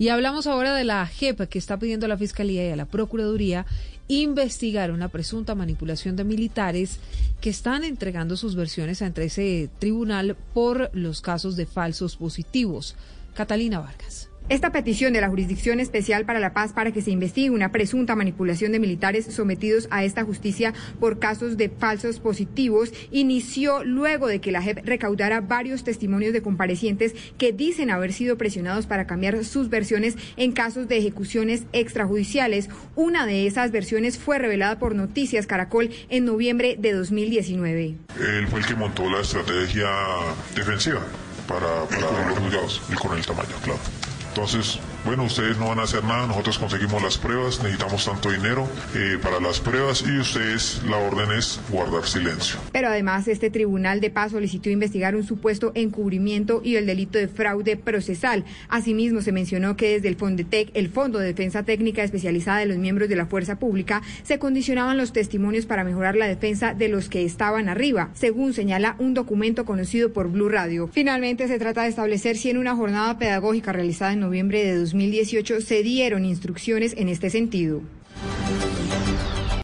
Y hablamos ahora de la JEP que está pidiendo a la Fiscalía y a la Procuraduría investigar una presunta manipulación de militares que están entregando sus versiones ante ese tribunal por los casos de falsos positivos. Catalina Vargas. Esta petición de la Jurisdicción Especial para la Paz para que se investigue una presunta manipulación de militares sometidos a esta justicia por casos de falsos positivos inició luego de que la JEP recaudara varios testimonios de comparecientes que dicen haber sido presionados para cambiar sus versiones en casos de ejecuciones extrajudiciales. Una de esas versiones fue revelada por Noticias Caracol en noviembre de 2019. Él fue el que montó la estrategia defensiva para, para los juzgados, el Tamayo, claro. Entonces, bueno, ustedes no van a hacer nada, nosotros conseguimos las pruebas, necesitamos tanto dinero eh, para las pruebas y ustedes la orden es guardar silencio. Pero además este Tribunal de Paz solicitó investigar un supuesto encubrimiento y el delito de fraude procesal. Asimismo, se mencionó que desde el Fondetec, el Fondo de Defensa Técnica Especializada de los miembros de la Fuerza Pública, se condicionaban los testimonios para mejorar la defensa de los que estaban arriba, según señala un documento conocido por Blue Radio. Finalmente, se trata de establecer si en una jornada pedagógica realizada en noviembre de 2018 se dieron instrucciones en este sentido.